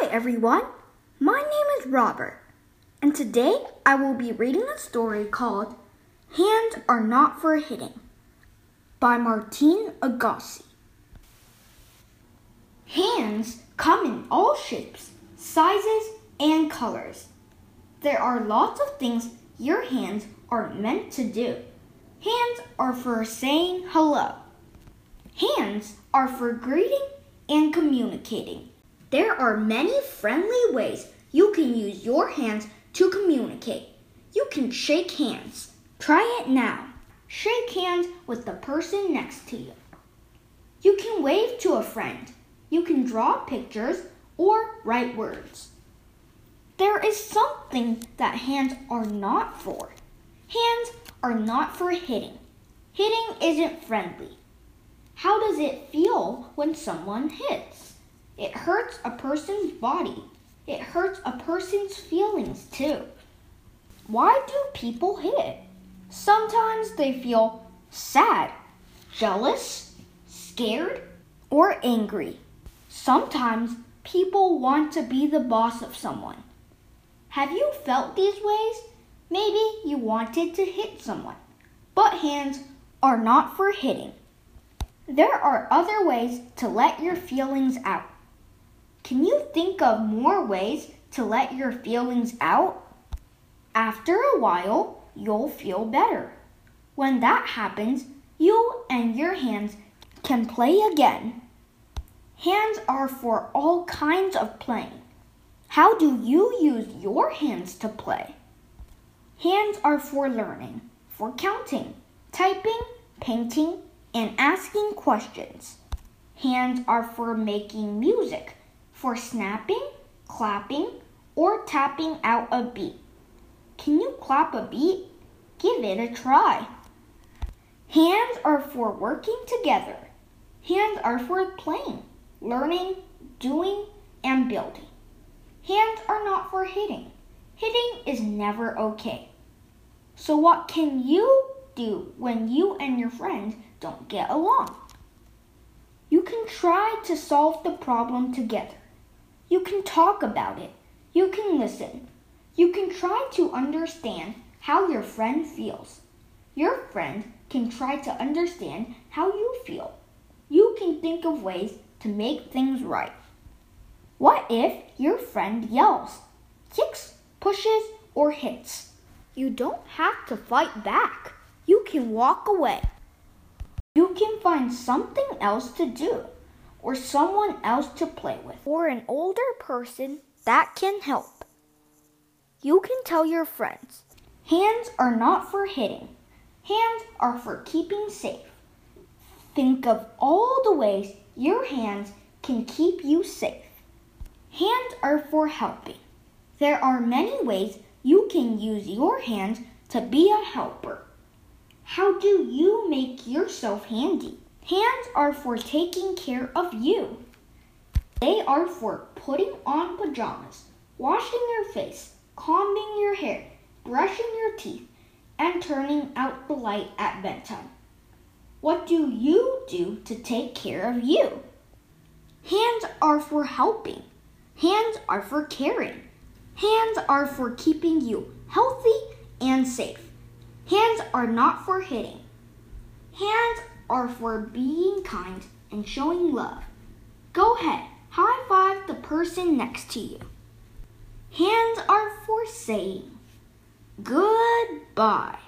Hi everyone, my name is Robert, and today I will be reading a story called Hands Are Not for Hitting by Martine Agassi. Hands come in all shapes, sizes, and colors. There are lots of things your hands are meant to do. Hands are for saying hello. Hands are for greeting and communicating. There are many friendly ways you can use your hands to communicate. You can shake hands. Try it now. Shake hands with the person next to you. You can wave to a friend. You can draw pictures or write words. There is something that hands are not for. Hands are not for hitting. Hitting isn't friendly. How does it feel when someone hits? It hurts a person's body. It hurts a person's feelings too. Why do people hit? Sometimes they feel sad, jealous, scared, or angry. Sometimes people want to be the boss of someone. Have you felt these ways? Maybe you wanted to hit someone, but hands are not for hitting. There are other ways to let your feelings out. Can you think of more ways to let your feelings out? After a while, you'll feel better. When that happens, you and your hands can play again. Hands are for all kinds of playing. How do you use your hands to play? Hands are for learning, for counting, typing, painting, and asking questions. Hands are for making music for snapping, clapping, or tapping out a beat. Can you clap a beat? Give it a try. Hands are for working together. Hands are for playing, learning, doing, and building. Hands are not for hitting. Hitting is never okay. So, what can you do when you and your friends don't get along? You can try to solve the problem together. You can talk about it. You can listen. You can try to understand how your friend feels. Your friend can try to understand how you feel. You can think of ways to make things right. What if your friend yells, kicks, pushes, or hits? You don't have to fight back. You can walk away. You can find something else to do or someone else to play with, or an older person that can help. You can tell your friends hands are not for hitting, hands are for keeping safe. Think of all the ways your hands can keep you safe. Hands are for helping. There are many ways you can use your hands to be a helper. How do you make yourself handy? Hands are for taking care of you. They are for putting on pajamas, washing your face, combing your hair, brushing your teeth, and turning out the light at bedtime. What do you do to take care of you? Hands are for helping. Hands are for caring. Hands are for keeping you healthy and safe. Hands are not for hitting. Hands are for being kind and showing love. Go ahead, high five the person next to you. Hands are for saying goodbye.